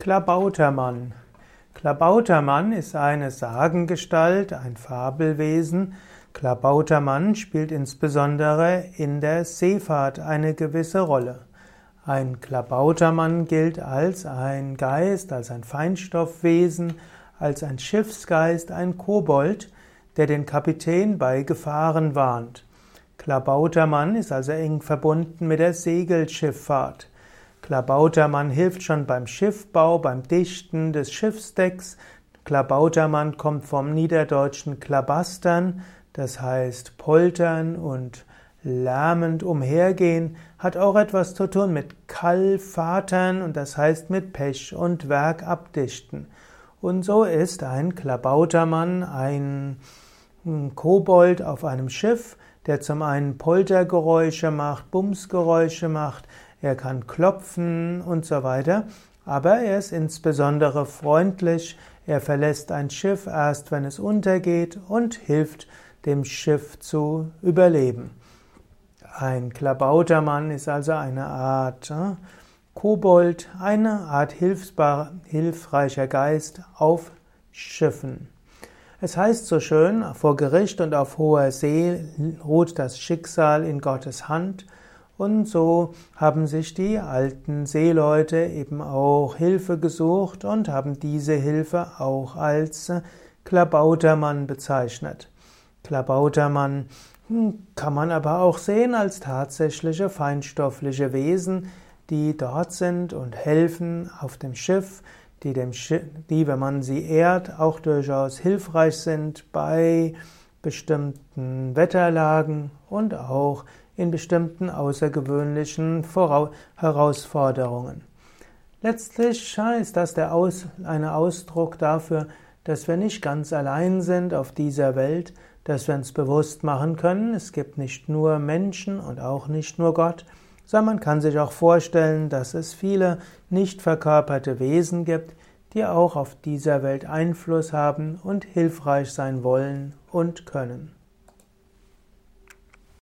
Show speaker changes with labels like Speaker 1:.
Speaker 1: Klabautermann. Klabautermann ist eine Sagengestalt, ein Fabelwesen. Klabautermann spielt insbesondere in der Seefahrt eine gewisse Rolle. Ein Klabautermann gilt als ein Geist, als ein Feinstoffwesen, als ein Schiffsgeist, ein Kobold, der den Kapitän bei Gefahren warnt. Klabautermann ist also eng verbunden mit der Segelschifffahrt. Klabautermann hilft schon beim Schiffbau, beim Dichten des Schiffsdecks. Klabautermann kommt vom niederdeutschen Klabastern, das heißt poltern und lärmend umhergehen, hat auch etwas zu tun mit Kallvatern und das heißt mit Pech und Werk abdichten. Und so ist ein Klabautermann ein Kobold auf einem Schiff, der zum einen Poltergeräusche macht, Bumsgeräusche macht, er kann klopfen und so weiter, aber er ist insbesondere freundlich, er verlässt ein Schiff erst, wenn es untergeht und hilft dem Schiff zu überleben. Ein Klabautermann ist also eine Art äh, Kobold, eine Art hilfreicher Geist auf Schiffen. Es heißt so schön, vor Gericht und auf hoher See ruht das Schicksal in Gottes Hand. Und so haben sich die alten Seeleute eben auch Hilfe gesucht und haben diese Hilfe auch als Klabautermann bezeichnet. Klabautermann hm, kann man aber auch sehen als tatsächliche feinstoffliche Wesen, die dort sind und helfen auf dem Schiff, die, dem Schiff, die, wenn man sie ehrt, auch durchaus hilfreich sind bei bestimmten Wetterlagen und auch in bestimmten außergewöhnlichen Herausforderungen. Letztlich ist das der Aus, ein Ausdruck dafür, dass wir nicht ganz allein sind auf dieser Welt, dass wir uns bewusst machen können, es gibt nicht nur Menschen und auch nicht nur Gott, sondern man kann sich auch vorstellen, dass es viele nicht verkörperte Wesen gibt, die auch auf dieser Welt Einfluss haben und hilfreich sein wollen und können.